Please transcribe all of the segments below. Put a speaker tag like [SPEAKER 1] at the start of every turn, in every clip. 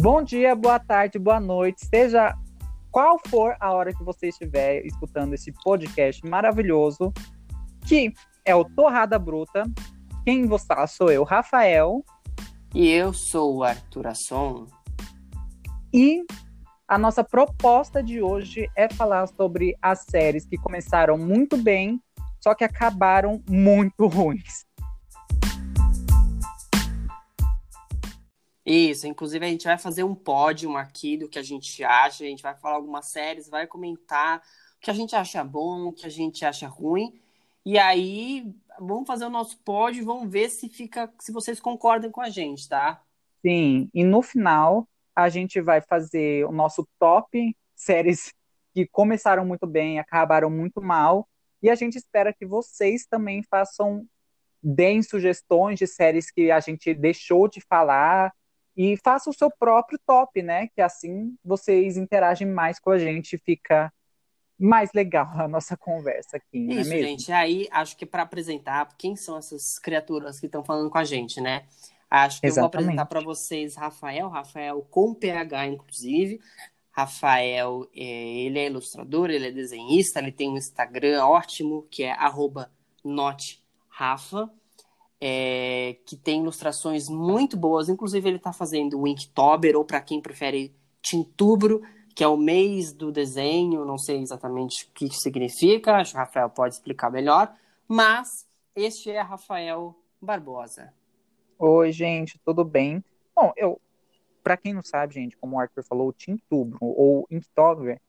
[SPEAKER 1] Bom dia, boa tarde, boa noite, seja qual for a hora que você estiver escutando esse podcast maravilhoso, que é o Torrada Bruta. Quem você fala sou eu, Rafael.
[SPEAKER 2] E eu sou o Arthur Asson.
[SPEAKER 1] E a nossa proposta de hoje é falar sobre as séries que começaram muito bem, só que acabaram muito ruins.
[SPEAKER 2] Isso, inclusive a gente vai fazer um pódio aqui do que a gente acha, a gente vai falar algumas séries, vai comentar o que a gente acha bom, o que a gente acha ruim. E aí, vamos fazer o nosso pódio e vamos ver se fica, se vocês concordam com a gente, tá?
[SPEAKER 1] Sim, e no final a gente vai fazer o nosso top séries que começaram muito bem, acabaram muito mal, e a gente espera que vocês também façam deem sugestões de séries que a gente deixou de falar e faça o seu próprio top, né? Que assim vocês interagem mais com a gente, fica mais legal a nossa conversa aqui,
[SPEAKER 2] não
[SPEAKER 1] é Isso, mesmo?
[SPEAKER 2] gente. Aí acho que para apresentar quem são essas criaturas que estão falando com a gente, né? Acho que Exatamente. eu vou apresentar para vocês Rafael, Rafael com PH, inclusive. Rafael, é, ele é ilustrador, ele é desenhista, ele tem um Instagram ótimo, que é notrafa é, que tem ilustrações muito boas. Inclusive, ele está fazendo o Inktober, ou para quem prefere, Tintubro, que é o mês do desenho. Não sei exatamente o que significa, acho que o Rafael pode explicar melhor. Mas este é Rafael Barbosa.
[SPEAKER 1] Oi, gente, tudo bem? Bom, eu, para quem não sabe, gente, como o Arthur falou, o Tintubro ou Inktober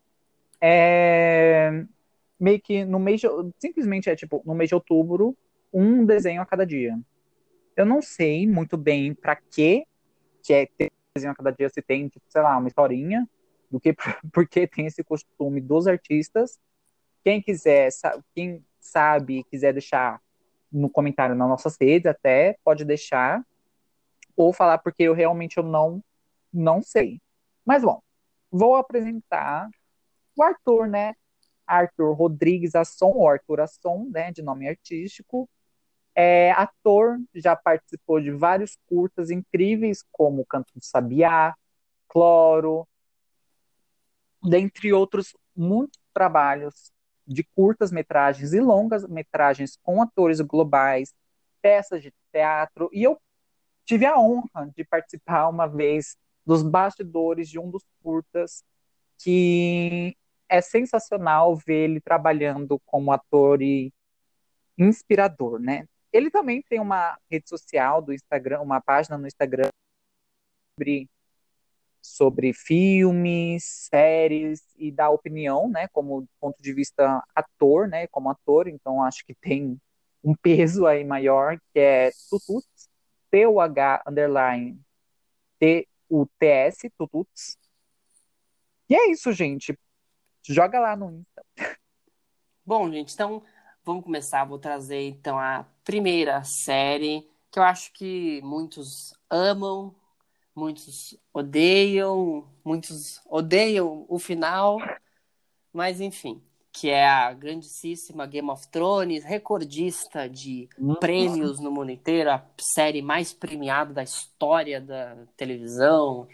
[SPEAKER 1] é meio que no mês de, simplesmente é tipo no mês de outubro um desenho a cada dia. Eu não sei muito bem para que que é ter desenho a cada dia se tem, tipo, sei lá, uma historinha, do que porque tem esse costume dos artistas. Quem quiser, quem sabe, quiser deixar no comentário nas nossas redes até, pode deixar ou falar porque eu realmente eu não não sei. Mas bom, vou apresentar o Arthur, né? Arthur Rodrigues Asson, ou Arthur Asson, né, de nome artístico, é ator, já participou de vários curtas incríveis, como Canto do Sabiá, Cloro, dentre outros muitos trabalhos de curtas metragens e longas metragens com atores globais, peças de teatro, e eu tive a honra de participar uma vez dos bastidores de um dos curtas, que é sensacional ver ele trabalhando como ator e inspirador, né? Ele também tem uma rede social do Instagram, uma página no Instagram sobre, sobre filmes, séries e dá opinião, né, como ponto de vista ator, né, como ator, então acho que tem um peso aí maior, que é Tututs, T-U-H underline T-U-T-S, Tututs. E é isso, gente. Joga lá no Insta.
[SPEAKER 2] Bom, gente, então vamos começar. Vou trazer então a primeira série que eu acho que muitos amam, muitos odeiam, muitos odeiam o final, mas enfim, que é a grandíssima Game of Thrones, recordista de uhum. prêmios no mundo inteiro, a série mais premiada da história da televisão,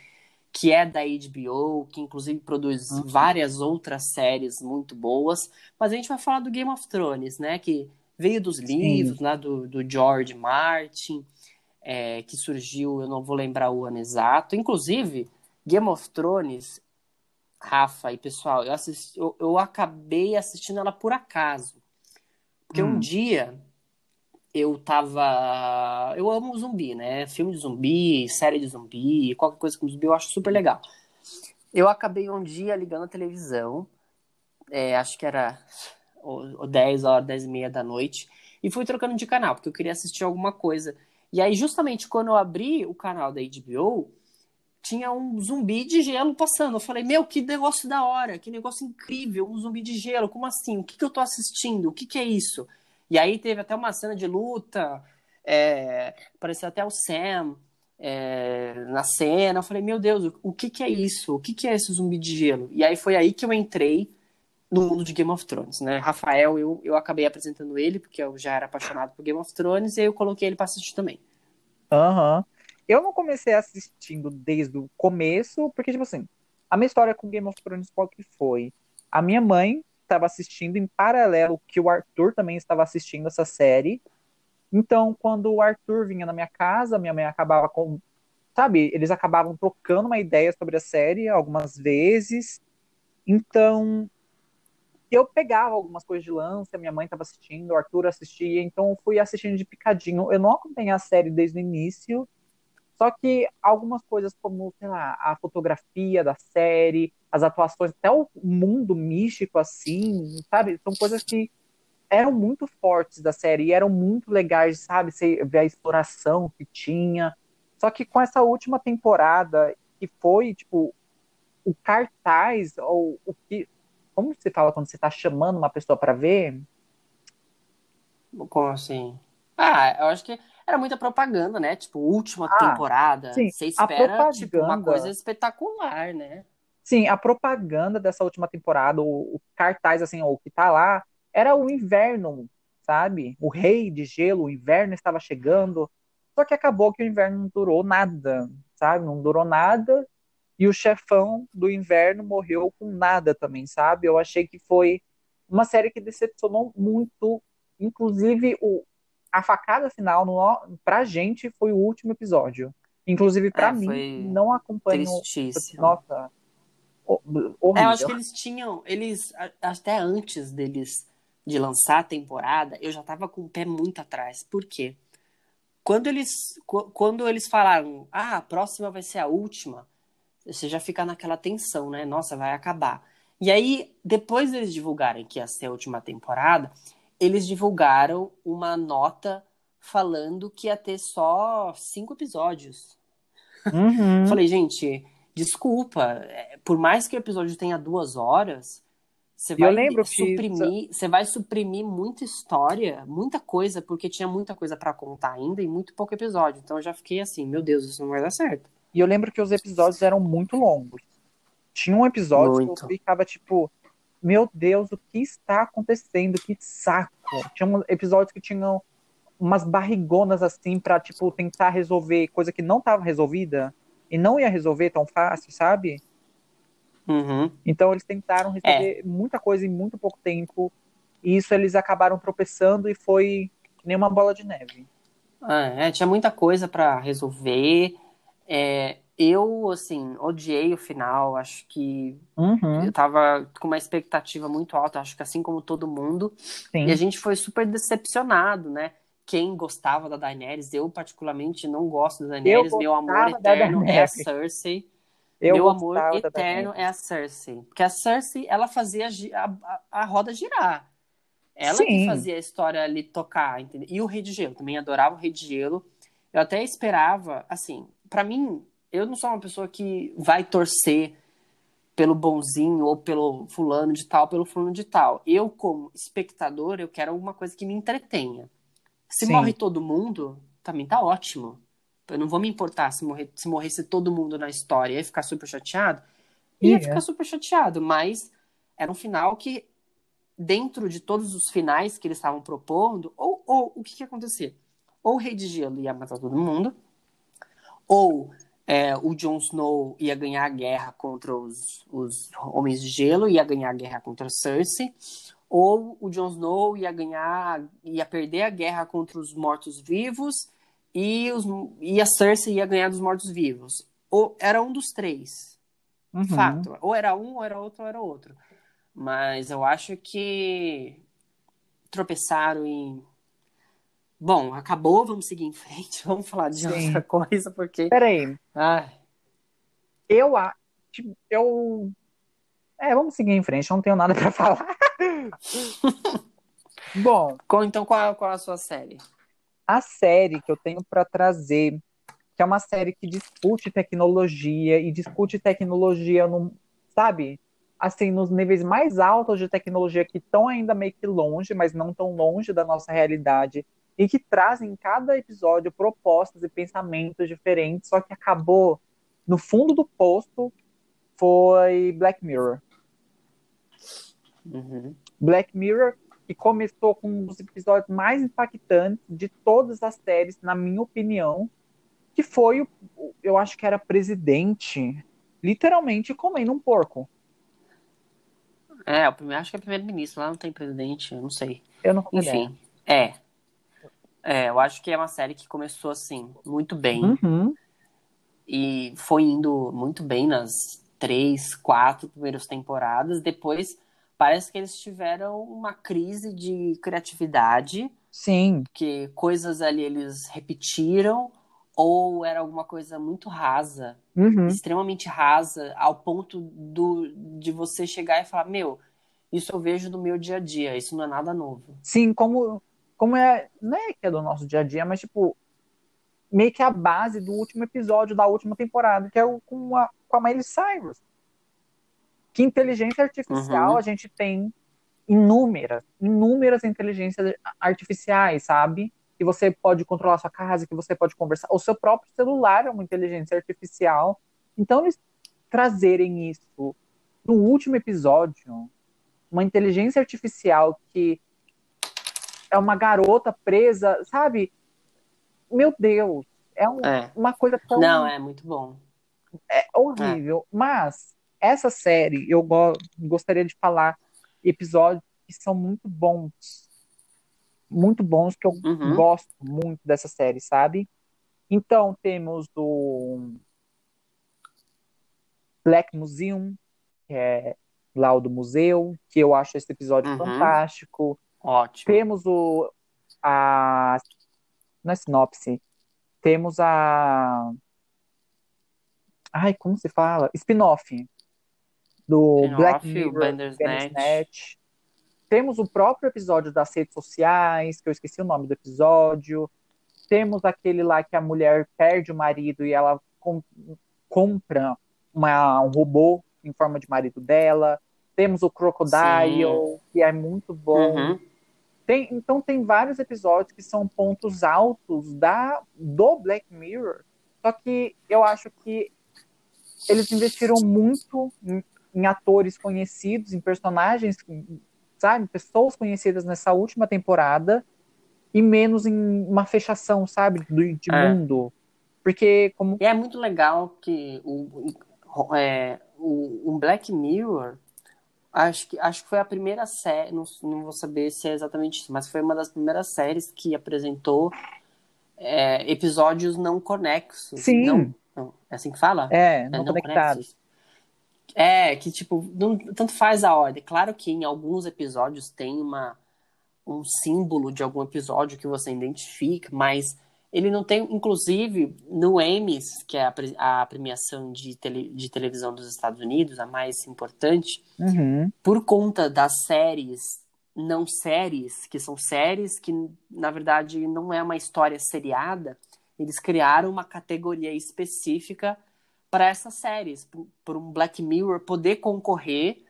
[SPEAKER 2] que é da HBO, que inclusive produz uhum. várias outras séries muito boas. Mas a gente vai falar do Game of Thrones, né? Que veio dos livros, né? Do, do George Martin, é, que surgiu, eu não vou lembrar o ano exato. Inclusive, Game of Thrones, Rafa e pessoal, eu, assisti, eu, eu acabei assistindo ela por acaso. Porque hum. um dia eu tava. Eu amo zumbi, né? Filme de zumbi, série de zumbi, qualquer coisa com zumbi eu acho super legal. Eu acabei um dia ligando a televisão, é, acho que era ou, 10 horas, 10 e meia da noite, e fui trocando de canal, porque eu queria assistir alguma coisa. E aí, justamente quando eu abri o canal da HBO, tinha um zumbi de gelo passando. Eu falei, meu, que negócio da hora, que negócio incrível, um zumbi de gelo, como assim? O que, que eu tô assistindo? O que, que é isso? E aí teve até uma cena de luta, é, apareceu até o Sam é, na cena. Eu falei, meu Deus, o que, que é isso? O que, que é esse zumbi de gelo? E aí foi aí que eu entrei no mundo de Game of Thrones, né? Rafael, eu, eu acabei apresentando ele, porque eu já era apaixonado por Game of Thrones, e aí eu coloquei ele pra assistir também.
[SPEAKER 1] Aham. Uhum. eu não comecei assistindo desde o começo, porque, tipo assim, a minha história com Game of Thrones qual que foi? A minha mãe estava assistindo em paralelo que o Arthur também estava assistindo essa série. Então, quando o Arthur vinha na minha casa, minha mãe acabava com. Sabe, eles acabavam trocando uma ideia sobre a série algumas vezes. Então, eu pegava algumas coisas de lança, minha mãe estava assistindo, o Arthur assistia, então eu fui assistindo de picadinho. Eu não acompanhei a série desde o início, só que algumas coisas como, sei lá, a fotografia da série, as atuações, até o mundo místico, assim, sabe? São coisas que eram muito fortes da série e eram muito legais, sabe? Você ver a exploração que tinha. Só que com essa última temporada, que foi, tipo, o cartaz, ou o que como você fala quando você está chamando uma pessoa para ver?
[SPEAKER 2] Como assim? Ah, eu acho que era muita propaganda, né? Tipo, última ah, temporada. Sim, você espera tipo, uma coisa espetacular, né?
[SPEAKER 1] Sim, a propaganda dessa última temporada, o, o cartaz, assim, o que tá lá, era o inverno, sabe? O rei de gelo, o inverno estava chegando. Só que acabou que o inverno não durou nada, sabe? Não durou nada. E o chefão do inverno morreu com nada também, sabe? Eu achei que foi uma série que decepcionou muito. Inclusive, o, a facada final no, pra gente foi o último episódio. Inclusive, para é, mim, não acompanho.
[SPEAKER 2] Tristíssimo.
[SPEAKER 1] Nossa.
[SPEAKER 2] Horrível. É, eu acho que eles tinham. Eles, até antes deles de lançar a temporada, eu já tava com o pé muito atrás. Por quê? Quando eles, quando eles falaram, ah, a próxima vai ser a última, você já fica naquela tensão, né? Nossa, vai acabar. E aí, depois deles divulgarem que ia ser a última temporada, eles divulgaram uma nota falando que ia ter só cinco episódios.
[SPEAKER 1] Uhum.
[SPEAKER 2] Falei, gente, desculpa, é, por mais que o episódio tenha duas horas, você vai suprimir, que... você vai suprimir muita história, muita coisa, porque tinha muita coisa para contar ainda e muito pouco episódio. Então eu já fiquei assim, meu Deus, isso não vai dar certo.
[SPEAKER 1] E eu lembro que os episódios eram muito longos. Tinha um episódio muito. que eu ficava tipo, meu Deus, o que está acontecendo? Que saco. Tinha episódios que tinham umas barrigonas assim para tipo tentar resolver coisa que não estava resolvida e não ia resolver tão fácil, sabe?
[SPEAKER 2] Uhum.
[SPEAKER 1] Então eles tentaram resolver é. muita coisa em muito pouco tempo e isso eles acabaram tropeçando e foi nem uma bola de neve.
[SPEAKER 2] É, é tinha muita coisa para resolver é, eu, assim, odiei o final. Acho que
[SPEAKER 1] uhum.
[SPEAKER 2] eu tava com uma expectativa muito alta, acho que assim como todo mundo. Sim. E a gente foi super decepcionado, né? Quem gostava da Daenerys, eu particularmente não gosto da Daenerys. Meu amor eterno é a Cersei. Eu Meu amor eterno é a Cersei. Porque a Cersei, ela fazia a, a, a roda girar. Ela Sim. que fazia a história ali tocar, entendeu? E o Rei de Gelo, também adorava o Rei de Gelo. Eu até esperava, assim, para mim, eu não sou uma pessoa que vai torcer pelo bonzinho ou pelo fulano de tal, pelo fulano de tal. Eu, como espectador, eu quero alguma coisa que me entretenha. Se Sim. morre todo mundo, também tá ótimo. Eu não vou me importar se, morrer, se morresse todo mundo na história e ficar super chateado. Ia yeah. ficar super chateado, mas era um final que, dentro de todos os finais que eles estavam propondo, ou, ou o que, que ia acontecer? Ou o Rei de Gelo ia matar todo mundo, ou é, o Jon Snow ia ganhar a guerra contra os, os Homens de Gelo, ia ganhar a guerra contra a Cersei, ou o Jon Snow ia ganhar, ia perder a guerra contra os mortos-vivos e, os, e a Cersei ia ganhar dos mortos-vivos. Ou era um dos três. Uhum. Fato. Ou era um, ou era outro, ou era outro. Mas eu acho que tropeçaram em Bom, acabou, vamos seguir em frente, vamos falar de Sim. outra coisa, porque.
[SPEAKER 1] Peraí.
[SPEAKER 2] Ai.
[SPEAKER 1] Eu acho. Eu. É, vamos seguir em frente, não tenho nada para falar. Bom.
[SPEAKER 2] Então, qual, qual a sua série?
[SPEAKER 1] A série que eu tenho para trazer, que é uma série que discute tecnologia e discute tecnologia no, sabe? Assim, nos níveis mais altos de tecnologia que estão ainda meio que longe, mas não tão longe da nossa realidade e que trazem em cada episódio propostas e pensamentos diferentes, só que acabou no fundo do posto foi Black Mirror.
[SPEAKER 2] Uhum.
[SPEAKER 1] Black Mirror que começou com um dos episódios mais impactantes de todas as séries, na minha opinião, que foi, o, eu acho que era presidente, literalmente comendo um porco.
[SPEAKER 2] É, primeiro, acho que é primeiro-ministro, lá não tem presidente, eu não sei.
[SPEAKER 1] Eu não
[SPEAKER 2] Enfim, é. É, eu acho que é uma série que começou assim, muito bem.
[SPEAKER 1] Uhum.
[SPEAKER 2] E foi indo muito bem nas três, quatro primeiras temporadas. Depois, parece que eles tiveram uma crise de criatividade,
[SPEAKER 1] Sim.
[SPEAKER 2] que coisas ali eles repetiram, ou era alguma coisa muito rasa,
[SPEAKER 1] Uhum.
[SPEAKER 2] extremamente rasa, ao ponto do, de você chegar e falar: Meu, isso eu vejo no meu dia a dia, isso não é nada novo.
[SPEAKER 1] Sim, como, como é. Não é que é do nosso dia a dia, mas tipo. Meio que a base do último episódio da última temporada, que é o com a, com a Miley Cyrus. Que inteligência artificial
[SPEAKER 2] Uhum.
[SPEAKER 1] a gente tem inúmeras, inúmeras inteligências artificiais, sabe? Que você pode controlar a sua casa, que você pode conversar. O seu próprio celular é uma inteligência artificial. Então, eles trazerem isso no último episódio, uma inteligência artificial que é uma garota presa, sabe? Meu Deus, é, um-
[SPEAKER 2] É.
[SPEAKER 1] uma coisa tão
[SPEAKER 2] Não, é muito bom.
[SPEAKER 1] é horrível. Mas essa série, eu go- gostaria de falar episódios que são muito bons. Muito bons, que eu
[SPEAKER 2] Uhum.
[SPEAKER 1] gosto muito dessa série, sabe? Então, temos o Black Museum, que é lá o do museu, que eu acho esse episódio
[SPEAKER 2] Uhum.
[SPEAKER 1] fantástico.
[SPEAKER 2] Ótimo.
[SPEAKER 1] Temos o a na sinopse, temos a Ai, como se fala? Spin-off do
[SPEAKER 2] Spin-off,
[SPEAKER 1] Black Mirror,
[SPEAKER 2] Bandersnatch.
[SPEAKER 1] Bandersnatch. Temos o próprio episódio das redes sociais, que eu esqueci o nome do episódio. Temos aquele lá que a mulher perde o marido e ela com- compra uma- um robô em forma de marido dela. Temos o Crocodile, que é muito bom.
[SPEAKER 2] Uhum.
[SPEAKER 1] Tem- então tem vários episódios que são pontos altos da do Black Mirror. Só que eu acho que eles investiram muito em, em atores conhecidos, em personagens, sabe, pessoas conhecidas nessa última temporada e menos em uma fechação, sabe, do, de
[SPEAKER 2] É.
[SPEAKER 1] mundo. Porque como
[SPEAKER 2] E é muito legal que o, é, o, o Black Mirror, acho que, acho que foi a primeira série, não, não vou saber se é exatamente isso, mas foi uma das primeiras séries que apresentou é, episódios não conexos.
[SPEAKER 1] Sim.
[SPEAKER 2] Não, não, é assim que fala?
[SPEAKER 1] é,
[SPEAKER 2] É,
[SPEAKER 1] não conectados.
[SPEAKER 2] É, que tipo, não, tanto faz a ordem. Claro que em alguns episódios tem uma, um símbolo de algum episódio que você identifica, mas ele não tem, inclusive, no Emmys, que é a, a premiação de, tele, de televisão dos Estados Unidos, a mais importante,
[SPEAKER 1] Uhum.
[SPEAKER 2] por conta das séries não séries, que são séries que, na verdade, não é uma história seriada, eles criaram uma categoria específica para essas séries, por um Black Mirror poder concorrer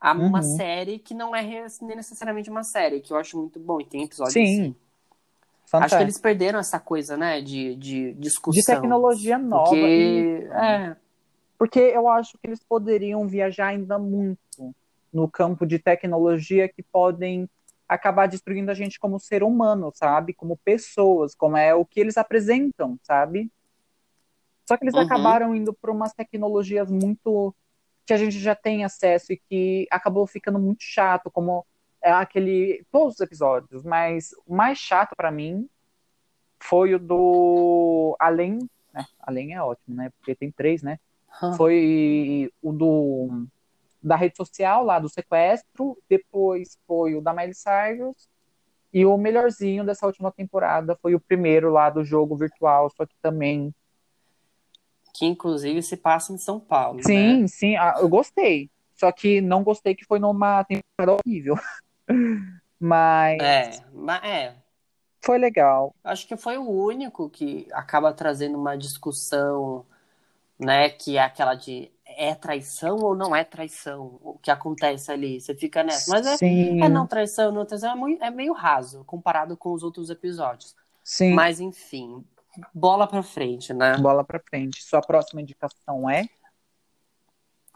[SPEAKER 2] a uma
[SPEAKER 1] Uhum.
[SPEAKER 2] série que não é necessariamente uma série, que eu acho muito bom, e tem episódios
[SPEAKER 1] Sim.
[SPEAKER 2] assim. Acho
[SPEAKER 1] Fantástico.
[SPEAKER 2] que eles perderam essa coisa, né, de, de discussão.
[SPEAKER 1] De tecnologia nova.
[SPEAKER 2] Porque,
[SPEAKER 1] e-
[SPEAKER 2] é,
[SPEAKER 1] Porque eu acho que eles poderiam viajar ainda muito no campo de tecnologia que podem acabar destruindo a gente como ser humano, sabe? Como pessoas, como é o que eles apresentam, sabe? Só que eles
[SPEAKER 2] Uhum.
[SPEAKER 1] acabaram indo por umas tecnologias muito que a gente já tem acesso e que acabou ficando muito chato, como é aquele todos os episódios, mas o mais chato pra mim foi o do Além, né? Além é ótimo, né? Porque tem três, né? Foi o do da rede social lá do sequestro, depois foi o da Miley Cyrus e o melhorzinho dessa última temporada foi o primeiro lá do jogo virtual, só que também
[SPEAKER 2] que inclusive se passa em São Paulo, né?
[SPEAKER 1] Sim, sim, ah, eu gostei. Só que não gostei que foi numa temporada horrível. Mas
[SPEAKER 2] É, mas é,
[SPEAKER 1] foi legal.
[SPEAKER 2] acho que foi o único que acaba trazendo uma discussão, né, que é aquela de é traição ou não é traição, o que acontece ali, você fica nessa, mas é,
[SPEAKER 1] sim,
[SPEAKER 2] é não traição, não traição, é, muito- é meio raso comparado com os outros episódios,
[SPEAKER 1] sim.
[SPEAKER 2] mas enfim, bola pra frente, né?
[SPEAKER 1] Bola pra frente. Sua próxima indicação é?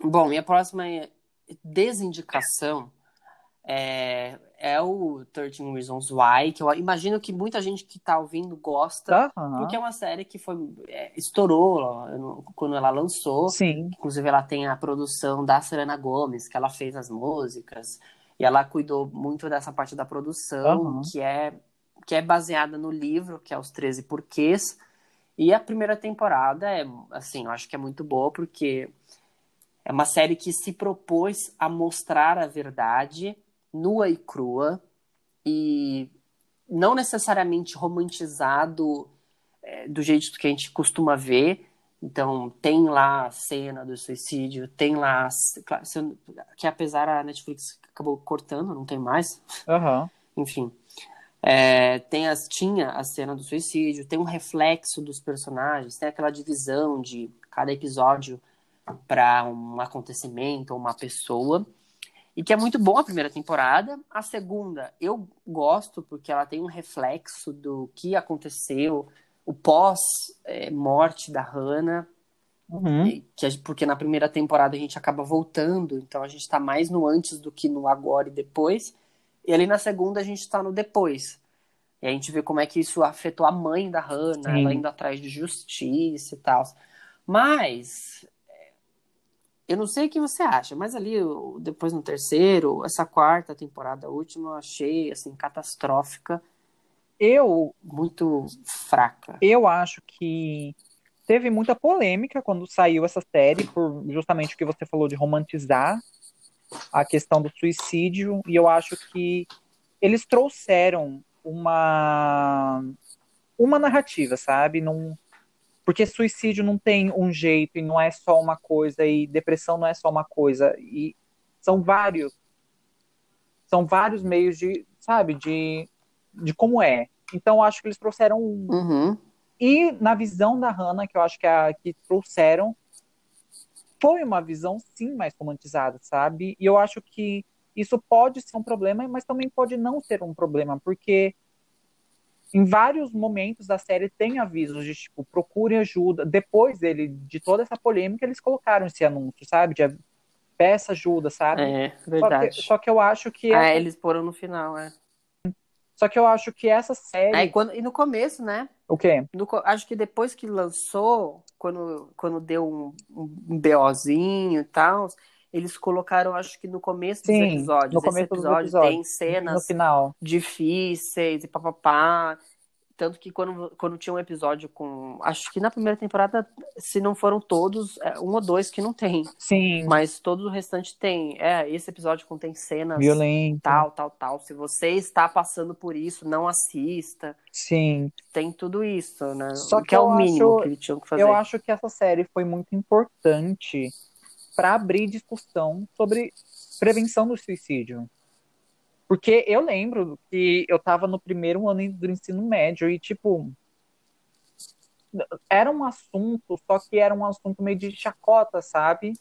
[SPEAKER 2] Bom, minha próxima desindicação é, é o 13 Reasons Why, que eu imagino que muita gente que tá ouvindo gosta, porque é uma série que foi é, estourou ó, quando ela lançou.
[SPEAKER 1] Sim.
[SPEAKER 2] Inclusive, ela tem a produção da Selena Gomez, que ela fez as músicas, e ela cuidou muito dessa parte da produção, que é, que é baseada no livro, que é Os 13 Porquês. E a primeira temporada é, assim, eu acho que é muito boa, porque é uma série que se propôs a mostrar a verdade nua e crua, e não necessariamente romantizado é, do jeito que a gente costuma ver. Então, tem lá a cena do suicídio, tem lá. Que apesar a Netflix acabou cortando, não tem mais.
[SPEAKER 1] Aham.
[SPEAKER 2] Enfim. É, tem as, tinha a cena do suicídio, tem um reflexo dos personagens, tem aquela divisão de cada episódio para um acontecimento ou uma pessoa. E que é muito bom a primeira temporada. A segunda eu gosto porque ela tem um reflexo do que aconteceu, o pós-morte da Hannah,
[SPEAKER 1] Uhum.
[SPEAKER 2] que porque na primeira temporada a gente acaba voltando, então a gente tá mais no antes do que no agora e depois. E ali na segunda a gente tá no depois. E a gente vê como é que isso afetou a mãe da Hannah,
[SPEAKER 1] Sim.
[SPEAKER 2] ela indo atrás de justiça e tal. Mas é, eu não sei o que você acha, mas ali depois no terceiro, essa quarta temporada última, eu achei assim catastrófica,
[SPEAKER 1] Eu,
[SPEAKER 2] muito fraca.
[SPEAKER 1] eu acho que teve muita polêmica quando saiu essa série, por justamente o que você falou de romantizar a questão do suicídio, e eu acho que eles trouxeram uma uma narrativa, sabe? Não, porque suicídio não tem um jeito e não é só uma coisa e depressão não é só uma coisa e são vários são vários meios de, sabe, de de como é. Então eu acho que eles trouxeram um
[SPEAKER 2] Uhum.
[SPEAKER 1] e na visão da Hannah, que eu acho que a que trouxeram, foi uma visão sim mais romantizada, sabe? E eu acho que isso pode ser um problema, mas também pode não ser um problema, porque em vários momentos da série tem avisos de tipo, procure ajuda. Depois dele, de toda essa polêmica, eles colocaram esse anúncio, sabe? De peça ajuda, sabe?
[SPEAKER 2] É,
[SPEAKER 1] Só
[SPEAKER 2] verdade.
[SPEAKER 1] que, só que eu acho que
[SPEAKER 2] Ah,
[SPEAKER 1] essa,
[SPEAKER 2] eles foram no final, é.
[SPEAKER 1] só que eu acho que essa série,
[SPEAKER 2] Aí, quando, e no começo, né?
[SPEAKER 1] o quê?
[SPEAKER 2] No acho que depois que lançou, quando, quando deu um, um BOzinho e tal, eles colocaram, acho que no começo dos
[SPEAKER 1] Sim,
[SPEAKER 2] episódios.
[SPEAKER 1] no começo
[SPEAKER 2] Esse
[SPEAKER 1] dos
[SPEAKER 2] episódio
[SPEAKER 1] episódios.
[SPEAKER 2] tem
[SPEAKER 1] No
[SPEAKER 2] cenas
[SPEAKER 1] final.
[SPEAKER 2] difíceis e papapá. Tanto que quando, quando tinha um episódio com. Acho que na primeira temporada, se não foram todos, é, um ou dois que não tem.
[SPEAKER 1] Sim,
[SPEAKER 2] Mas todo o restante tem. É, esse episódio contém cenas
[SPEAKER 1] violento.
[SPEAKER 2] tal, tal, tal. Se você está passando por isso, não assista.
[SPEAKER 1] Sim.
[SPEAKER 2] Tem tudo isso, né?
[SPEAKER 1] Só
[SPEAKER 2] O
[SPEAKER 1] que
[SPEAKER 2] é o mínimo
[SPEAKER 1] acho-
[SPEAKER 2] que eles tinham que fazer.
[SPEAKER 1] Eu acho que essa série foi muito importante para abrir discussão sobre prevenção do suicídio. Porque eu lembro que eu tava no primeiro ano do ensino médio e, tipo, era um assunto, só que era um assunto meio de chacota, sabe?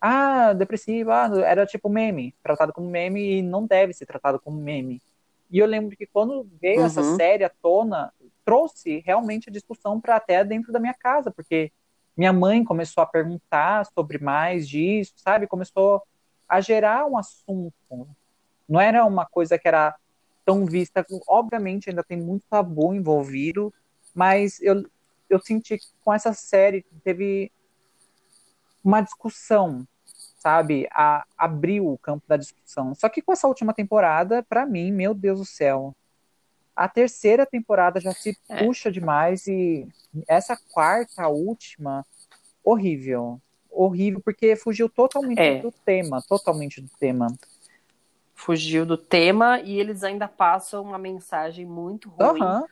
[SPEAKER 1] Ah, depressivo, ah, era tipo meme, tratado como meme e não deve ser tratado como meme. E eu lembro que quando veio essa
[SPEAKER 2] Uhum.
[SPEAKER 1] série à tona, trouxe realmente a discussão para até dentro da minha casa, porque minha mãe começou a perguntar sobre mais disso, sabe? Começou a gerar um assunto. Não era uma coisa que era tão vista. Obviamente, ainda tem muito tabu envolvido, mas eu, eu senti que com essa série teve uma discussão, sabe? A, abriu o campo da discussão. Só que com essa última temporada, pra mim, meu Deus do céu, a terceira temporada já se
[SPEAKER 2] É.
[SPEAKER 1] puxa demais e essa quarta, a última, horrível. Horrível, porque fugiu totalmente
[SPEAKER 2] É.
[SPEAKER 1] do tema, totalmente do tema.
[SPEAKER 2] Fugiu do tema e eles ainda passam uma mensagem muito ruim,
[SPEAKER 1] Aham,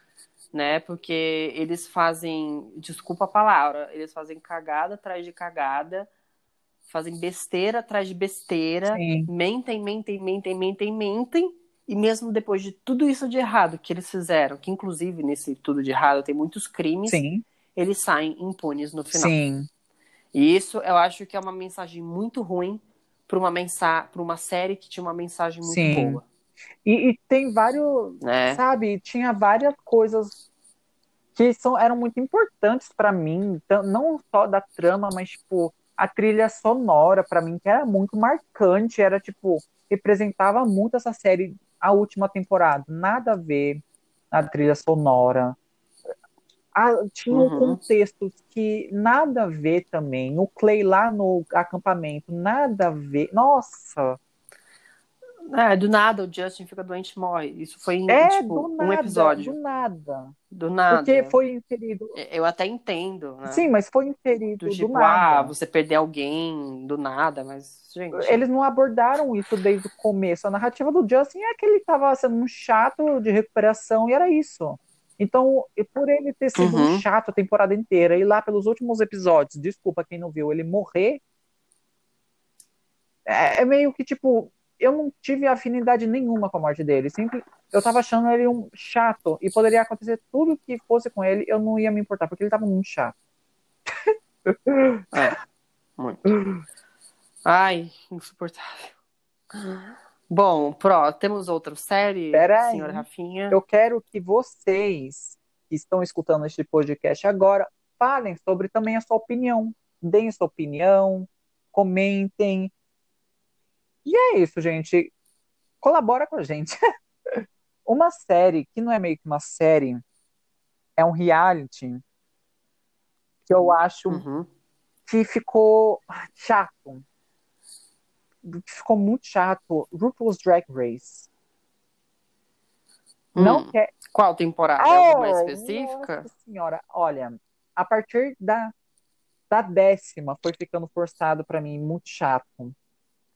[SPEAKER 2] né? Porque eles fazem, desculpa a palavra, eles fazem cagada atrás de cagada, fazem besteira atrás de besteira,
[SPEAKER 1] sim,
[SPEAKER 2] mentem, mentem, mentem, mentem, mentem. E mesmo depois de tudo isso de errado que eles fizeram, que inclusive nesse tudo de errado tem muitos crimes,
[SPEAKER 1] sim,
[SPEAKER 2] eles saem impunes no final.
[SPEAKER 1] sim,
[SPEAKER 2] E isso eu acho que é uma mensagem muito ruim para uma mensa para uma série que tinha uma mensagem muito
[SPEAKER 1] Sim.
[SPEAKER 2] boa,
[SPEAKER 1] E, e tem vários,
[SPEAKER 2] né?
[SPEAKER 1] sabe, tinha várias coisas que são, eram muito importantes pra mim, não só da trama, mas tipo a trilha sonora pra mim que era muito marcante, era tipo representava muito essa série, a última temporada. Nada a ver na trilha sonora. Ah, tinha
[SPEAKER 2] Uhum.
[SPEAKER 1] contextos que nada a ver também. O Clay lá no acampamento, nada a ver. Nossa,
[SPEAKER 2] É, do nada o Justin fica doente e morre. Isso foi em,
[SPEAKER 1] é
[SPEAKER 2] tipo,
[SPEAKER 1] do
[SPEAKER 2] um
[SPEAKER 1] nada,
[SPEAKER 2] episódio.
[SPEAKER 1] do nada.
[SPEAKER 2] Do nada.
[SPEAKER 1] Porque foi inserido.
[SPEAKER 2] Eu até entendo, né?
[SPEAKER 1] Sim, mas foi inserido
[SPEAKER 2] Do
[SPEAKER 1] do
[SPEAKER 2] tipo,
[SPEAKER 1] nada.
[SPEAKER 2] ah, você perder alguém do nada, mas, gente.
[SPEAKER 1] Eles não abordaram isso desde o começo. A narrativa do Justin é que ele estava sendo um chato de recuperação e era isso. Então, por ele ter sido um
[SPEAKER 2] Uhum.
[SPEAKER 1] chato a temporada inteira e lá pelos últimos episódios, desculpa quem não viu, ele morrer, é, é meio que tipo, eu não tive afinidade nenhuma com a morte dele. Sempre, eu tava achando ele um chato e poderia acontecer tudo que fosse com ele, eu não ia me importar, porque ele tava muito chato.
[SPEAKER 2] É, muito. Ai, insuportável. Bom, Pro, temos outra série,
[SPEAKER 1] Pera aí.
[SPEAKER 2] senhora Rafinha?
[SPEAKER 1] Eu quero que vocês que estão escutando este podcast agora falem sobre também a sua opinião. Deem sua opinião, comentem. E é isso, gente. Colabora com a gente. Uma série que não é meio que uma série, é um reality que eu acho
[SPEAKER 2] Uhum.
[SPEAKER 1] que ficou chato. Que ficou muito chato. RuPaul's Drag Race. Não
[SPEAKER 2] Hum.
[SPEAKER 1] quer.
[SPEAKER 2] Qual temporada?
[SPEAKER 1] Oh,
[SPEAKER 2] Alguma específica?
[SPEAKER 1] Nossa senhora, olha, a partir da, da décima foi ficando forçado pra mim, muito chato.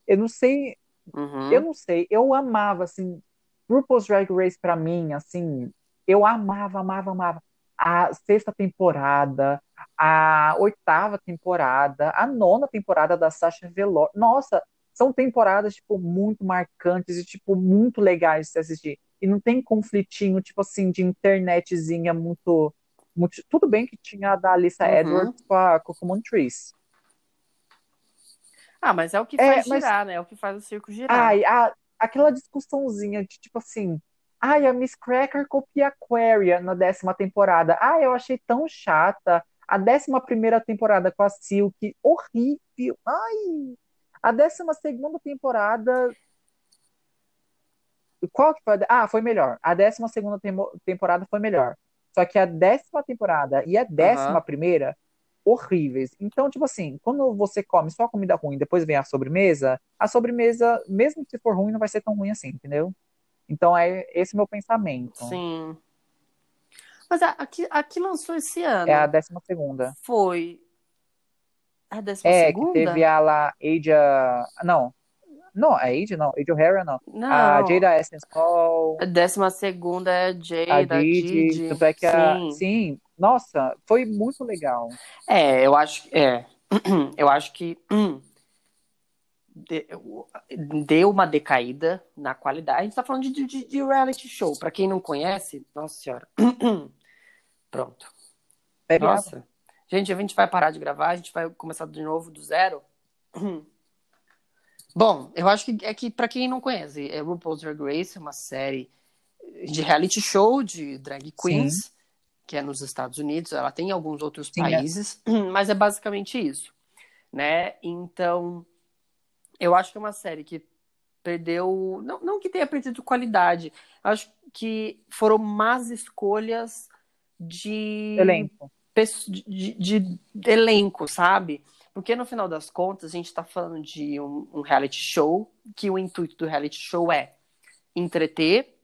[SPEAKER 1] Eu não sei,
[SPEAKER 2] Uhum.
[SPEAKER 1] eu não sei, eu amava, assim, RuPaul's Drag Race pra mim, assim, eu amava, amava, amava. A sexta temporada, a oitava temporada, a nona temporada da Sasha Velour. Nossa, são temporadas, tipo, muito marcantes e, tipo, muito legais de se assistir. E não tem conflitinho, tipo assim, de internetzinha muito, muito... Tudo bem que tinha a da Alyssa
[SPEAKER 2] Uhum.
[SPEAKER 1] Edwards com a Coco Montrese.
[SPEAKER 2] Ah, mas é o que
[SPEAKER 1] É,
[SPEAKER 2] faz
[SPEAKER 1] mas-
[SPEAKER 2] girar, né? É o que faz o circo girar.
[SPEAKER 1] Ai, a, aquela discussãozinha de, tipo assim... Ai, a Miss Cracker copia Aquaria na décima temporada. Ai, eu achei tão chata. A décima primeira temporada com a Silk, horrível. Ai, a décima segunda temporada... Qual que foi? a- Ah, foi melhor. A décima segunda temporada foi melhor. Só que a décima temporada e a décima
[SPEAKER 2] Aham.
[SPEAKER 1] primeira, horríveis. Então, tipo assim, quando você come só comida ruim, depois vem a sobremesa, a sobremesa, mesmo que for ruim, não vai ser tão ruim assim, entendeu? Então, é esse meu pensamento.
[SPEAKER 2] Sim. Mas a, a, que, a que lançou esse ano
[SPEAKER 1] É a décima segunda.
[SPEAKER 2] foi a décima
[SPEAKER 1] É,
[SPEAKER 2] segunda?
[SPEAKER 1] que teve a lá, Aja... Não. Não, a Aja não. Aja O'Hara não.
[SPEAKER 2] Não.
[SPEAKER 1] A Jada Essence Hall,
[SPEAKER 2] A décima segunda é a Jada,
[SPEAKER 1] a Didi.
[SPEAKER 2] Didi.
[SPEAKER 1] Tanto é que a...
[SPEAKER 2] Sim.
[SPEAKER 1] Sim. Nossa, foi muito legal.
[SPEAKER 2] É, eu acho que é. Eu acho que hum, de- deu uma decaída na qualidade. A gente tá falando de, de, de reality show. Pra quem não conhece, nossa senhora. Pronto.
[SPEAKER 1] Bebe água.
[SPEAKER 2] Nossa. Gente, a gente vai parar de gravar, a gente vai começar de novo do zero. Bom, eu acho que é que pra quem não conhece, é RuPaul's Drag Race é uma série de reality show de drag queens, que é nos Estados Unidos. Ela tem alguns outros
[SPEAKER 1] Sim, é.
[SPEAKER 2] países, mas é basicamente isso, né? Então, eu acho que é uma série que perdeu, não, não que tenha perdido qualidade, acho que foram más escolhas de
[SPEAKER 1] Elenco.
[SPEAKER 2] de, de- de elenco, sabe? Porque no final das contas, a gente tá falando de um, um reality show, que o intuito do reality show é entreter,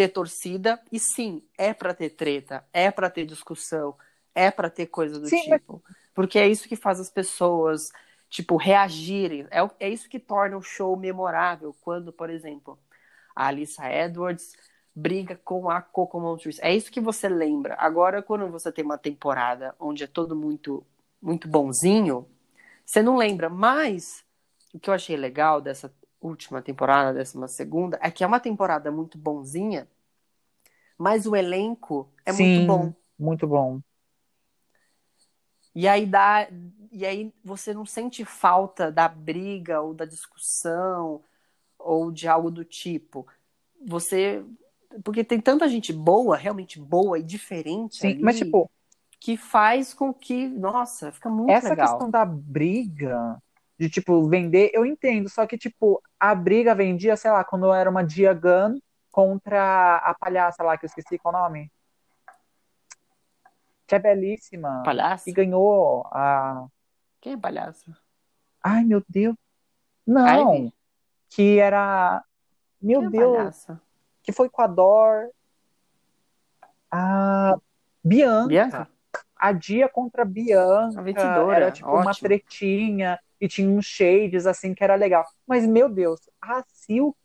[SPEAKER 2] ter torcida, e sim, é pra ter treta, é pra ter discussão, é pra ter coisa do
[SPEAKER 1] Sim, mas-
[SPEAKER 2] tipo. Porque é isso que faz as pessoas, tipo, reagirem. É, é isso que torna o show memorável. Quando, por exemplo, a Alissa Edwards briga com a Coco Montrese. É isso que você lembra. Agora, quando você tem uma temporada onde é todo muito, muito bonzinho, você não lembra. Mas o que eu achei legal dessa última temporada, décima segunda, é que é uma temporada muito bonzinha, mas o elenco é
[SPEAKER 1] Sim,
[SPEAKER 2] muito bom.
[SPEAKER 1] Muito bom.
[SPEAKER 2] E aí dá, e aí você não sente falta da briga ou da discussão ou de algo do tipo. Você porque tem tanta gente boa, realmente boa e diferente
[SPEAKER 1] Sim,
[SPEAKER 2] ali,
[SPEAKER 1] mas tipo,
[SPEAKER 2] que faz com que, nossa, fica muito
[SPEAKER 1] essa
[SPEAKER 2] legal.
[SPEAKER 1] questão da briga, de, tipo, vender, eu entendo. Só que, tipo, a briga vendia, sei lá, quando era uma Diagan contra a palhaça lá, que eu esqueci qual é o nome. Que é belíssima.
[SPEAKER 2] Palhaça?
[SPEAKER 1] E ganhou a.
[SPEAKER 2] Quem é palhaço?
[SPEAKER 1] Ai, meu Deus. Não.
[SPEAKER 2] Ivy?
[SPEAKER 1] Que era. Meu
[SPEAKER 2] Quem é
[SPEAKER 1] Deus.
[SPEAKER 2] palhaça?
[SPEAKER 1] Que foi com a Dor. A Bianca.
[SPEAKER 2] Bianca?
[SPEAKER 1] A Dia contra a Bianca.
[SPEAKER 2] A vencedora,
[SPEAKER 1] Era tipo uma
[SPEAKER 2] ótimo.
[SPEAKER 1] tretinha. E tinha uns shades, assim, que era legal. Mas, meu Deus, a Silk.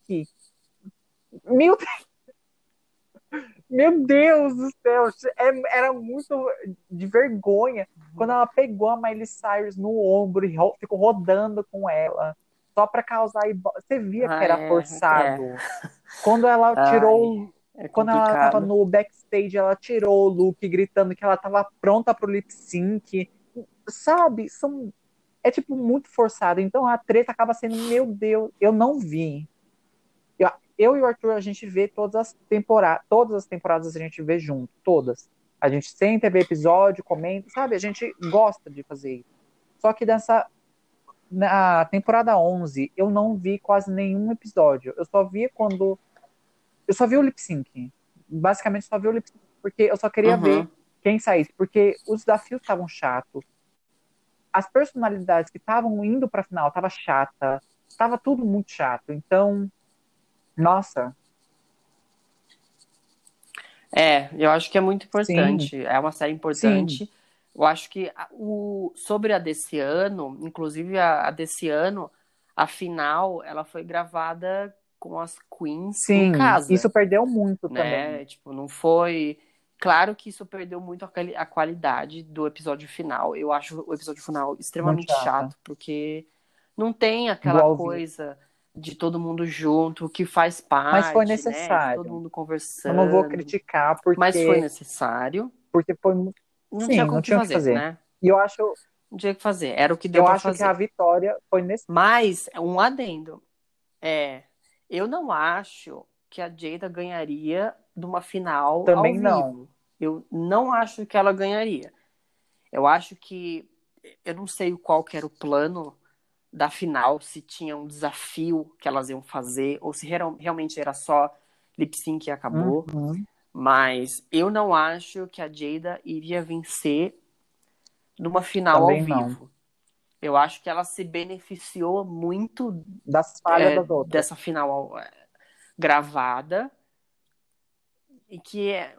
[SPEAKER 1] Meu Deus. Meu Deus do céu, é- era muito de vergonha quando ela pegou a Miley Cyrus no ombro e ficou rodando com ela, só pra causar. Você via
[SPEAKER 2] Ah,
[SPEAKER 1] que era
[SPEAKER 2] é,
[SPEAKER 1] forçado. Quando ela
[SPEAKER 2] Ai,
[SPEAKER 1] tirou,
[SPEAKER 2] É
[SPEAKER 1] quando ela tava no backstage, ela tirou o look gritando que ela tava pronta pro lip sync. Sabe? São, é tipo muito forçado. Então a treta acaba sendo, meu Deus, eu não vi. Eu, eu e o Arthur, a gente vê todas as temporadas, todas as temporadas a gente vê junto, todas. A gente senta, vê episódio, comenta, sabe? A gente gosta de fazer isso. Só que dessa na temporada 11, eu não vi quase nenhum episódio. Eu só vi quando eu só vi o lip sync. Basicamente só vi o lip sync porque eu só queria
[SPEAKER 2] Uhum.
[SPEAKER 1] ver quem saísse, porque os desafios estavam chatos. As personalidades que estavam indo pra final tava chata, tava tudo muito chato. Então, nossa,
[SPEAKER 2] É, eu acho que é muito importante. É uma série importante. Eu acho que a- o, sobre a desse ano, inclusive a, a desse ano, a final, ela foi gravada com as queens
[SPEAKER 1] sim,
[SPEAKER 2] em casa.
[SPEAKER 1] isso perdeu muito
[SPEAKER 2] né?
[SPEAKER 1] também.
[SPEAKER 2] Tipo, não foi. Claro que isso perdeu muito a, quali- a qualidade do episódio final. Eu acho o episódio final extremamente
[SPEAKER 1] chato.
[SPEAKER 2] chato, porque não tem aquela
[SPEAKER 1] vivo.
[SPEAKER 2] coisa de todo mundo junto, que faz parte,
[SPEAKER 1] Mas foi
[SPEAKER 2] né?
[SPEAKER 1] Necessário.
[SPEAKER 2] todo mundo
[SPEAKER 1] Eu
[SPEAKER 2] conversando.
[SPEAKER 1] não vou criticar porque
[SPEAKER 2] Mas foi necessário.
[SPEAKER 1] porque foi
[SPEAKER 2] Não
[SPEAKER 1] Sim,
[SPEAKER 2] tinha
[SPEAKER 1] não
[SPEAKER 2] como
[SPEAKER 1] tinha o que
[SPEAKER 2] fazer,
[SPEAKER 1] fazer.
[SPEAKER 2] né?
[SPEAKER 1] e eu acho
[SPEAKER 2] Não tinha o que fazer. Era o que deu
[SPEAKER 1] eu acho
[SPEAKER 2] fazer.
[SPEAKER 1] que a vitória foi nesse
[SPEAKER 2] Mas, um adendo. É, eu não acho que a Jada ganharia de uma final
[SPEAKER 1] Também não.
[SPEAKER 2] vivo. Eu não acho que ela ganharia. Eu acho que eu não sei qual que era o plano da final, se tinha um desafio que elas iam fazer ou se real- realmente era só lip sync e acabou.
[SPEAKER 1] Uhum.
[SPEAKER 2] Mas eu não acho que a Jada iria vencer numa final
[SPEAKER 1] Também
[SPEAKER 2] ao
[SPEAKER 1] não.
[SPEAKER 2] vivo. Eu acho que ela se beneficiou muito
[SPEAKER 1] das falhas
[SPEAKER 2] é,
[SPEAKER 1] das outras.
[SPEAKER 2] dessa final é, gravada e que é-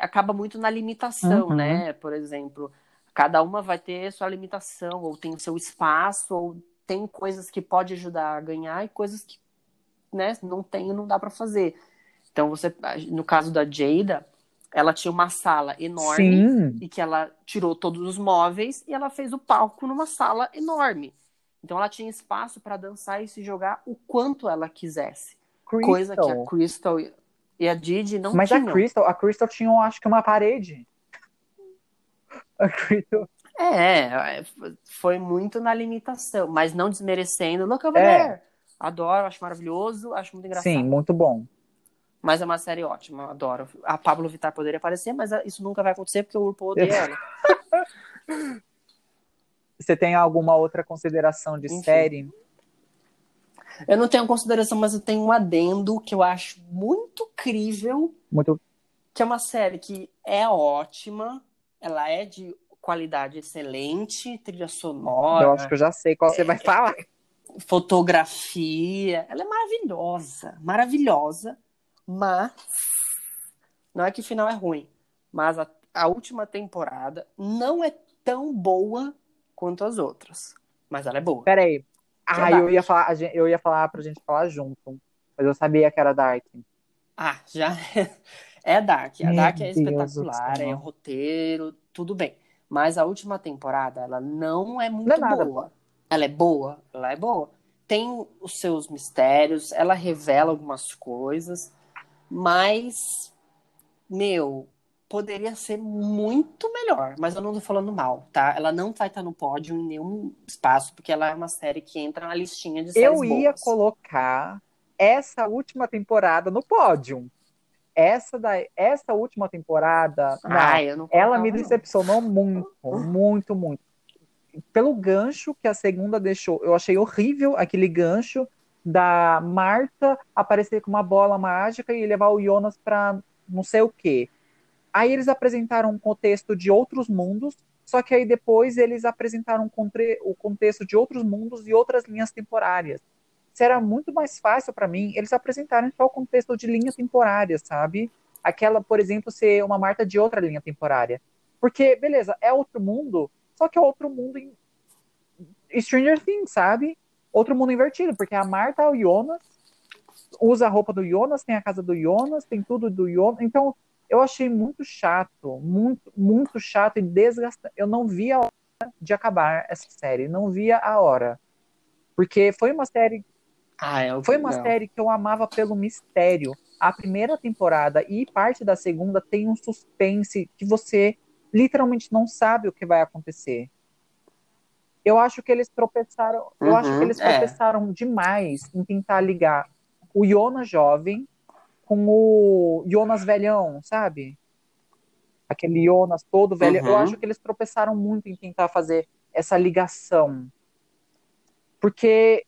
[SPEAKER 2] acaba muito na limitação,
[SPEAKER 1] Uhum.
[SPEAKER 2] né? Por exemplo, cada uma vai ter sua limitação, ou tem o seu espaço, ou tem coisas que pode ajudar a ganhar e coisas que né, não tem e não dá pra fazer. Então, você, no caso da Jada, ela tinha uma sala enorme
[SPEAKER 1] Sim,
[SPEAKER 2] e que ela tirou todos os móveis e ela fez o palco numa sala enorme. Então ela tinha espaço para dançar e se jogar o quanto ela quisesse. Coisa que a
[SPEAKER 1] Crystal.
[SPEAKER 2] E a Didi não
[SPEAKER 1] Mas
[SPEAKER 2] tinham.
[SPEAKER 1] a Crystal, a Crystal tinha, acho que uma parede. A Crystal.
[SPEAKER 2] É, foi muito na limitação, mas não desmerecendo. Look over
[SPEAKER 1] É.
[SPEAKER 2] there. Adoro, acho maravilhoso, acho muito engraçado.
[SPEAKER 1] Sim, muito bom.
[SPEAKER 2] Mas é uma série ótima, adoro. A Pablo Vittar poderia aparecer, mas isso nunca vai acontecer porque o RuPaul odeia ela.
[SPEAKER 1] Você tem alguma outra consideração de
[SPEAKER 2] Enfim.
[SPEAKER 1] série?
[SPEAKER 2] Eu não tenho consideração, mas eu tenho um adendo que eu acho muito crível
[SPEAKER 1] Muito.
[SPEAKER 2] que é uma série que é ótima, ela é de qualidade excelente, trilha sonora,
[SPEAKER 1] Eu acho que eu já sei qual você vai falar.
[SPEAKER 2] fotografia, ela é maravilhosa, maravilhosa, mas não é que o final é ruim, mas a, a última temporada não é tão boa quanto as outras, mas ela é boa.
[SPEAKER 1] Peraí. Ah, eu ia falar, a gente- eu ia falar pra gente falar junto. Mas eu sabia que era Dark.
[SPEAKER 2] Ah, já é Dark. A
[SPEAKER 1] Meu
[SPEAKER 2] Dark é
[SPEAKER 1] Deus
[SPEAKER 2] espetacular, é roteiro, tudo bem. Mas a última temporada, ela não é muito
[SPEAKER 1] Não é nada
[SPEAKER 2] boa. Ela é boa, ela é boa. Tem os seus mistérios, ela revela algumas coisas, mas, meu, poderia ser muito melhor. Mas eu não tô falando mal, tá? Ela não vai estar no pódio em nenhum espaço, porque ela é uma série que entra na listinha de séries
[SPEAKER 1] Eu ia
[SPEAKER 2] boas.
[SPEAKER 1] colocar essa última temporada no pódio. Essa, da, essa última temporada, não,
[SPEAKER 2] Ai, eu não
[SPEAKER 1] ela me
[SPEAKER 2] colocava, não.
[SPEAKER 1] decepcionou muito, muito, muito. pelo gancho que a segunda deixou, eu achei horrível aquele gancho da Marta aparecer com uma bola mágica e levar o Jonas para não sei o quê. Aí eles apresentaram um contexto de outros mundos, só que aí depois eles apresentaram o contexto de outros mundos e outras linhas temporárias. Será muito mais fácil para mim eles apresentarem só o contexto de linha temporária, sabe? Aquela, por exemplo, ser uma Marta de outra linha temporária. Porque, beleza, é outro mundo, só que é outro mundo em Stranger Things, sabe? Outro mundo invertido, porque a Marta é o Jonas, usa a roupa do Jonas, tem a casa do Jonas, tem tudo do Jonas. Então, eu achei muito chato, muito, muito chato e desgastante. Eu não vi a hora de acabar essa série, não via a hora. Porque foi uma série.
[SPEAKER 2] Ah, é
[SPEAKER 1] foi uma série que eu amava pelo mistério. A primeira temporada e parte da segunda tem um suspense que você literalmente não sabe o que vai acontecer. Eu acho que eles tropeçaram, uhum, eu acho que uhum, eles é. tropeçaram demais em tentar ligar o Jonas jovem com o Jonas velhão, sabe? Aquele Jonas todo velho. Uhum. Eu acho que eles tropeçaram muito em tentar fazer essa ligação. Porque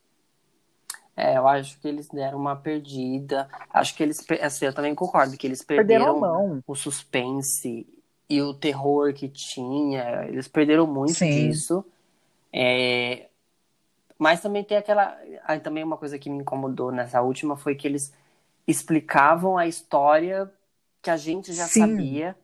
[SPEAKER 2] é, eu acho que eles deram uma perdida. Acho que eles, assim, eu também concordo que eles perderam, perderam o suspense e o terror que tinha. Eles perderam muito Sim. disso. É, mas também tem aquela. Aí também uma coisa que me incomodou nessa última foi que eles explicavam a história que a gente já Sim. sabia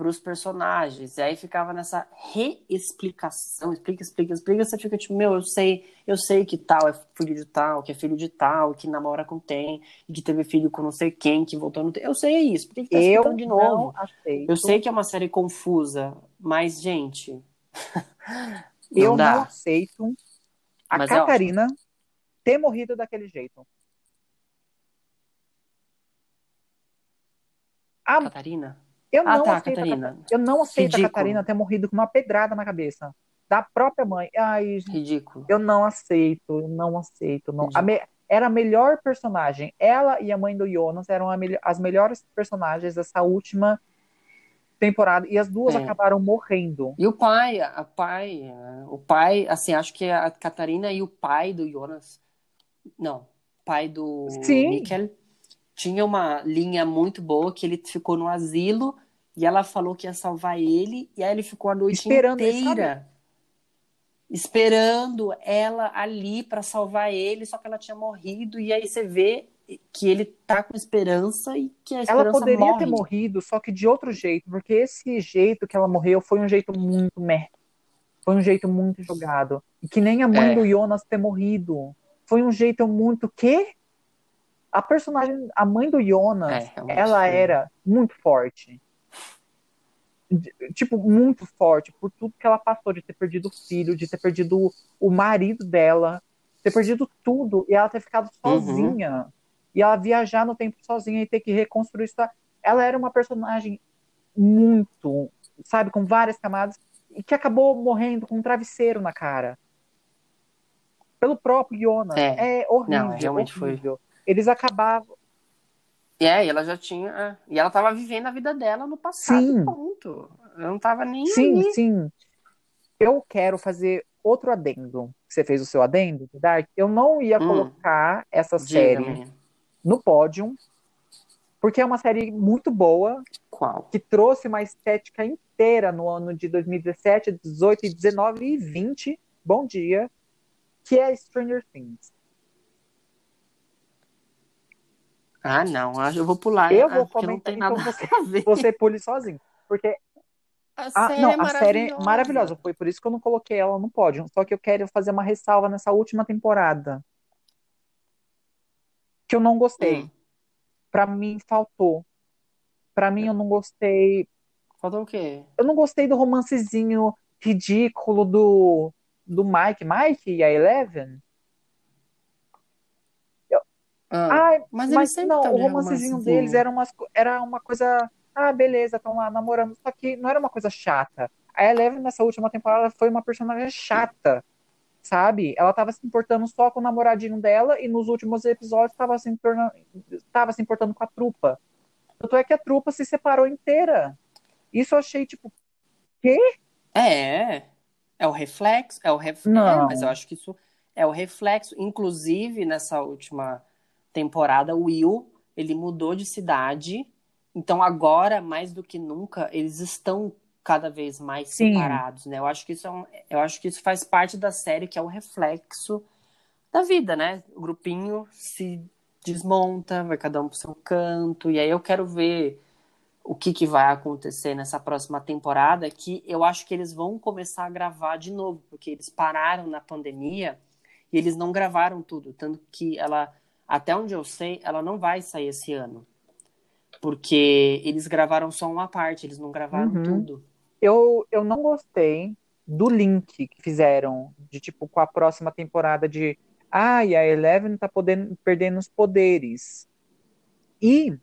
[SPEAKER 2] para os personagens. E aí ficava nessa reexplicação, explica, explica, explica, você fica tipo, meu, eu sei, eu sei que tal é filho de tal, que é filho de tal, que namora com tem, e que teve filho com não sei quem, que voltou no Eu sei isso, por que, que tá explicando de novo? Eu sei que é uma série confusa, mas, gente.
[SPEAKER 1] não eu dá. não aceito a mas é Catarina é ter morrido daquele jeito.
[SPEAKER 2] A... Catarina?
[SPEAKER 1] Eu ah, não tá, aceito Catarina. A... Eu não aceito Ridículo. a Catarina ter morrido com uma pedrada na cabeça. Da própria mãe. Ai,
[SPEAKER 2] Ridículo.
[SPEAKER 1] Eu não aceito, eu não aceito. Não. A me... Era a melhor personagem. Ela e a mãe do Jonas eram me... as melhores personagens dessa última temporada. E as duas é. acabaram morrendo.
[SPEAKER 2] E o pai, a pai, o pai, assim, acho que a Catarina e o pai do Jonas. Não, pai do Sim. Mikkel tinha uma linha muito boa que ele ficou no asilo e ela falou que ia salvar ele e aí ele ficou a noite esperando inteira esperando ela ali para salvar ele, só que ela tinha morrido e aí você vê que ele tá com esperança e que a esperança
[SPEAKER 1] Ela poderia
[SPEAKER 2] morre.
[SPEAKER 1] ter morrido, só que de outro jeito, porque esse jeito que ela morreu foi um jeito muito meh. Foi um jeito muito jogado. E que nem a mãe é. do Jonas ter morrido. Foi um jeito muito quê? A personagem, a mãe do Jonas, é, ela era muito forte. Tipo, muito forte, por tudo que ela passou, de ter perdido o filho, de ter perdido o marido dela, ter perdido tudo, e ela ter ficado uhum. sozinha. Uhum. E ela viajar no tempo sozinha e ter que reconstruir isso. Ela era uma personagem muito, sabe, com várias camadas, e que acabou morrendo com um travesseiro na cara. Pelo próprio Jonas. É, é horrível. Não, realmente horrível. foi eles acabavam.
[SPEAKER 2] É, e ela já tinha. É, e ela tava vivendo a vida dela no passado, sim. ponto. Eu não tava nem.
[SPEAKER 1] Sim,
[SPEAKER 2] aí.
[SPEAKER 1] sim. Eu quero fazer outro adendo. Você fez o seu adendo, Dark? Eu não ia hum. colocar essa série no pódio, porque é uma série muito boa.
[SPEAKER 2] Qual?
[SPEAKER 1] Que trouxe uma estética inteira no ano de 2017, 18, 19 e 20. Bom dia. Que é Stranger Things.
[SPEAKER 2] Ah, não, eu vou pular.
[SPEAKER 1] Eu vou comentar, não tem então nada você, a ver. você pule sozinho. Porque
[SPEAKER 2] a, ah, série, não, é a série é
[SPEAKER 1] maravilhosa. Foi por isso que eu não coloquei ela no pódio. Só que eu quero fazer uma ressalva nessa última temporada. Que eu não gostei. Hum. Pra mim, faltou. Pra mim, eu não gostei.
[SPEAKER 2] Faltou o quê?
[SPEAKER 1] Eu não gostei do romancezinho ridículo do, do Mike. Mike e a Eleven. Ah, Ai, mas, mas não, o romancezinho romance deles era, umas, era uma coisa. Ah, beleza, estão lá namorando. Só que não era uma coisa chata. A Eleven, nessa última temporada, foi uma personagem chata, sabe? Ela tava se importando só com o namoradinho dela e nos últimos episódios tava se, tornando, tava se importando com a trupa. Tanto é que a trupa se separou inteira. Isso eu achei, tipo, quê?
[SPEAKER 2] É. É o reflexo, é o ref... É,
[SPEAKER 1] Não.
[SPEAKER 2] mas eu acho que isso é o reflexo. Inclusive, nessa última temporada, o Will, ele mudou de cidade. Então, agora, mais do que nunca, eles estão cada vez mais
[SPEAKER 1] Sim.
[SPEAKER 2] separados, né? Eu acho que isso é um... eu acho que isso faz parte da série, que é o reflexo da vida, né? O grupinho se desmonta, vai cada um pro seu canto, e aí eu quero ver o que, que vai acontecer nessa próxima temporada, que eu acho que eles vão começar a gravar de novo, porque eles pararam na pandemia e eles não gravaram tudo, tanto que ela, até onde eu sei, ela não vai sair esse ano. Porque eles gravaram só uma parte, eles não gravaram
[SPEAKER 1] Uhum.
[SPEAKER 2] tudo.
[SPEAKER 1] Eu, eu não gostei do link que fizeram, de tipo, com a próxima temporada de ai, a Eleven tá podendo, perdendo os poderes. E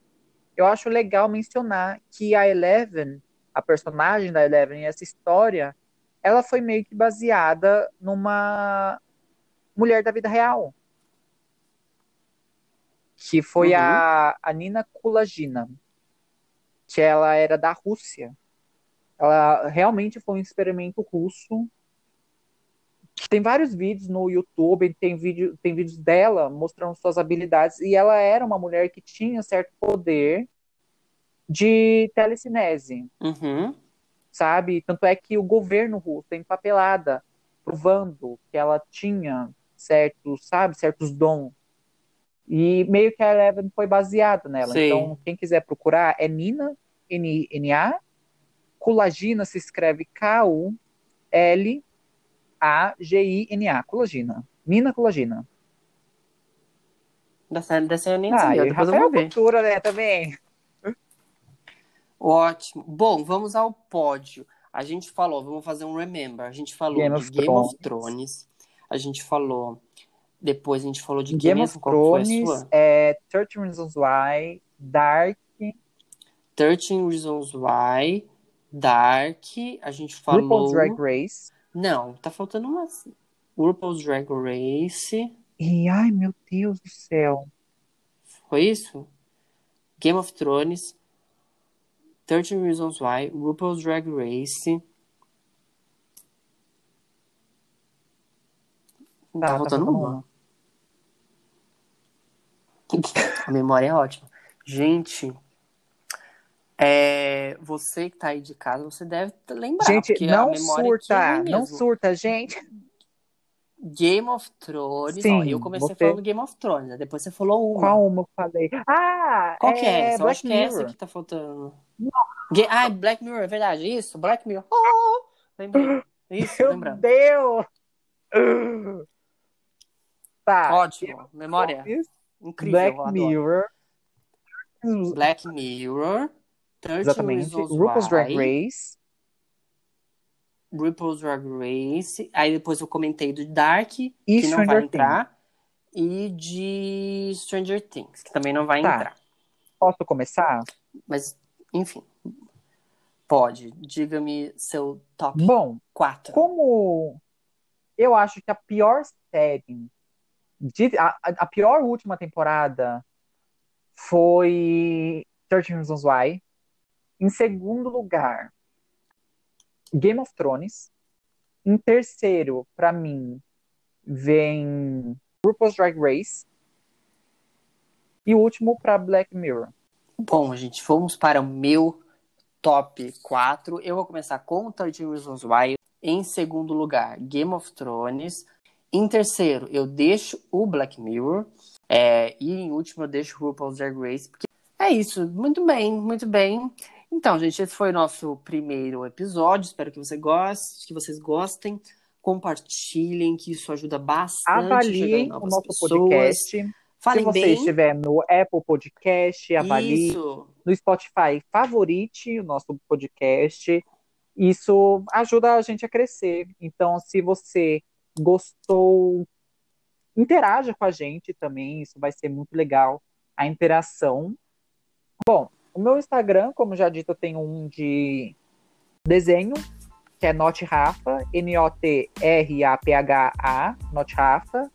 [SPEAKER 1] eu acho legal mencionar que a Eleven, a personagem da Eleven, essa história, ela foi meio que baseada numa mulher da vida real. Que foi
[SPEAKER 2] Uhum.
[SPEAKER 1] a, a Nina Kulagina, que ela era da Rússia. Ela realmente foi um experimento russo. Tem vários vídeos no YouTube, tem, vídeo, tem vídeos dela mostrando suas habilidades. E ela era uma mulher que tinha certo poder de telecinese,
[SPEAKER 2] Uhum.
[SPEAKER 1] sabe? Tanto é que o governo russo tem papelada provando que ela tinha certos, sabe, certos dons. E meio que a Eleven foi baseada nela.
[SPEAKER 2] Sim.
[SPEAKER 1] Então, quem quiser procurar é Nina, N-A, Colagina se escreve K-U-L-A-G-I-N-A, Colagina. Nina Colagina.
[SPEAKER 2] Dessa, dessa eu nem
[SPEAKER 1] Ah,
[SPEAKER 2] sabia, depois eu vou ver.
[SPEAKER 1] Cultura, né, também.
[SPEAKER 2] Ótimo. Bom, vamos ao pódio. A gente falou, vamos fazer um remember. A gente falou
[SPEAKER 1] Game
[SPEAKER 2] de
[SPEAKER 1] of
[SPEAKER 2] Game of
[SPEAKER 1] Thrones.
[SPEAKER 2] Thrones. A gente falou. Depois a gente falou de
[SPEAKER 1] Game
[SPEAKER 2] mesmo?
[SPEAKER 1] of Thrones, é, 13 Reasons Why, Dark,
[SPEAKER 2] 13 Reasons Why, Dark. A gente falou.
[SPEAKER 1] RuPaul's Drag Race.
[SPEAKER 2] Não, tá faltando umas. RuPaul's Drag Race.
[SPEAKER 1] E, ai, meu Deus do céu.
[SPEAKER 2] Foi isso? Game of Thrones. 13 Reasons Why, RuPaul's Drag Race.
[SPEAKER 1] Tá,
[SPEAKER 2] Tá
[SPEAKER 1] tá
[SPEAKER 2] faltando uma. A memória é ótima. Gente, é, você que tá aí de casa, você deve lembrar,
[SPEAKER 1] Gente, não
[SPEAKER 2] é
[SPEAKER 1] surta,
[SPEAKER 2] ruim
[SPEAKER 1] não surta, gente.
[SPEAKER 2] Game of Thrones,
[SPEAKER 1] Sim,
[SPEAKER 2] ó, eu comecei
[SPEAKER 1] você-
[SPEAKER 2] falando Game of Thrones, né? depois você falou uma.
[SPEAKER 1] Qual uma eu falei? Ah,
[SPEAKER 2] Qual que é essa?
[SPEAKER 1] Black
[SPEAKER 2] acho que é essa
[SPEAKER 1] Mirror.
[SPEAKER 2] que tá faltando. Ga- Ah, Black Mirror, é verdade, isso? Black Mirror. Oh, lembrei. Isso,
[SPEAKER 1] Meu
[SPEAKER 2] lembrando.
[SPEAKER 1] Deus! Tá.
[SPEAKER 2] Ótimo, memória
[SPEAKER 1] Isso,
[SPEAKER 2] incrível,
[SPEAKER 1] Black. Mirror.
[SPEAKER 2] Black Mirror, 13
[SPEAKER 1] Exatamente. RuPaul's Drag Race.
[SPEAKER 2] RuPaul's Drag Race, aí depois eu comentei do Dark,
[SPEAKER 1] E
[SPEAKER 2] que não vai
[SPEAKER 1] Stranger
[SPEAKER 2] entrar, e de Stranger Things, que também não vai
[SPEAKER 1] Tá.
[SPEAKER 2] entrar.
[SPEAKER 1] Posso começar?
[SPEAKER 2] Mas, enfim, pode. Diga-me seu top
[SPEAKER 1] Bom,
[SPEAKER 2] 4.
[SPEAKER 1] como eu acho que a pior série, a, a pior última temporada foi 13 Reasons Why. Em segundo lugar, Game of Thrones. Em terceiro, pra mim, vem RuPaul's Drag Race. E o último pra Black Mirror.
[SPEAKER 2] Bom, gente, vamos para o meu top 4. Eu vou começar com 13 Reasons Why. Em segundo lugar, Game of Thrones. Em terceiro, eu deixo o Black Mirror. É, e em último, eu deixo o RuPaul's Drag Race. Porque é isso. Muito bem, muito bem. Então, gente, esse foi o nosso primeiro episódio. Espero que você goste, que vocês gostem. Compartilhem, que isso ajuda bastante.
[SPEAKER 1] Avaliem o nosso
[SPEAKER 2] pessoas.
[SPEAKER 1] podcast.
[SPEAKER 2] Falem
[SPEAKER 1] Se você
[SPEAKER 2] bem.
[SPEAKER 1] estiver no Apple Podcast, avalie.
[SPEAKER 2] Isso.
[SPEAKER 1] no Spotify, favorite o nosso podcast. Isso ajuda a gente a crescer. Então, se você gostou, interaja com a gente também. Isso vai ser muito legal, a interação. Bom, o meu Instagram, como já dito, eu tenho um de desenho, que é Note Rafa, N-O-T-R-A-P-H-A, Note Rafa,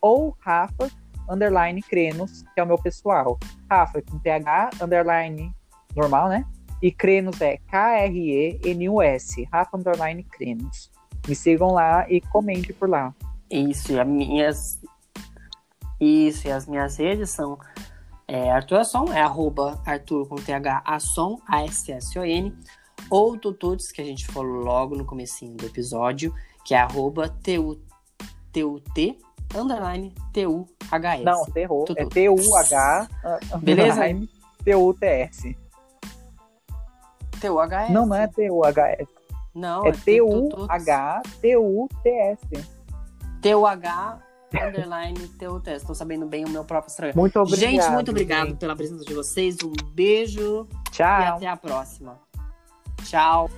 [SPEAKER 1] ou Rafa, underline Crenos, que é o meu pessoal. Rafa com PH, underline normal, né? E Crenos é K-R-E-N-U-S, Rafa underline Crenos. Me sigam lá e comente por lá.
[SPEAKER 2] Isso, e as minhas. Isso, e as minhas redes são é, Arthur Asson, é arroba Arthur com TH Asson, A-S-S-O-N, ou Tututs, que a gente falou logo no comecinho do episódio, que é arroba T-U-T, underline T-U-H-S.
[SPEAKER 1] Não, terror. É T-U-H,
[SPEAKER 2] Beleza?
[SPEAKER 1] T-U-T-S.
[SPEAKER 2] T-U-H-S.
[SPEAKER 1] Não, não é T-U-H-S.
[SPEAKER 2] Não,
[SPEAKER 1] É
[SPEAKER 2] Tututs.
[SPEAKER 1] T-U-H-T-U-T-S.
[SPEAKER 2] T-U-H, underline T-U-T. Estou sabendo bem o meu próprio Instagram.
[SPEAKER 1] Muito obrigado.
[SPEAKER 2] Gente, muito obrigado
[SPEAKER 1] gente.
[SPEAKER 2] pela presença de vocês. Um beijo e
[SPEAKER 1] Tchau.
[SPEAKER 2] até a próxima. Tchau.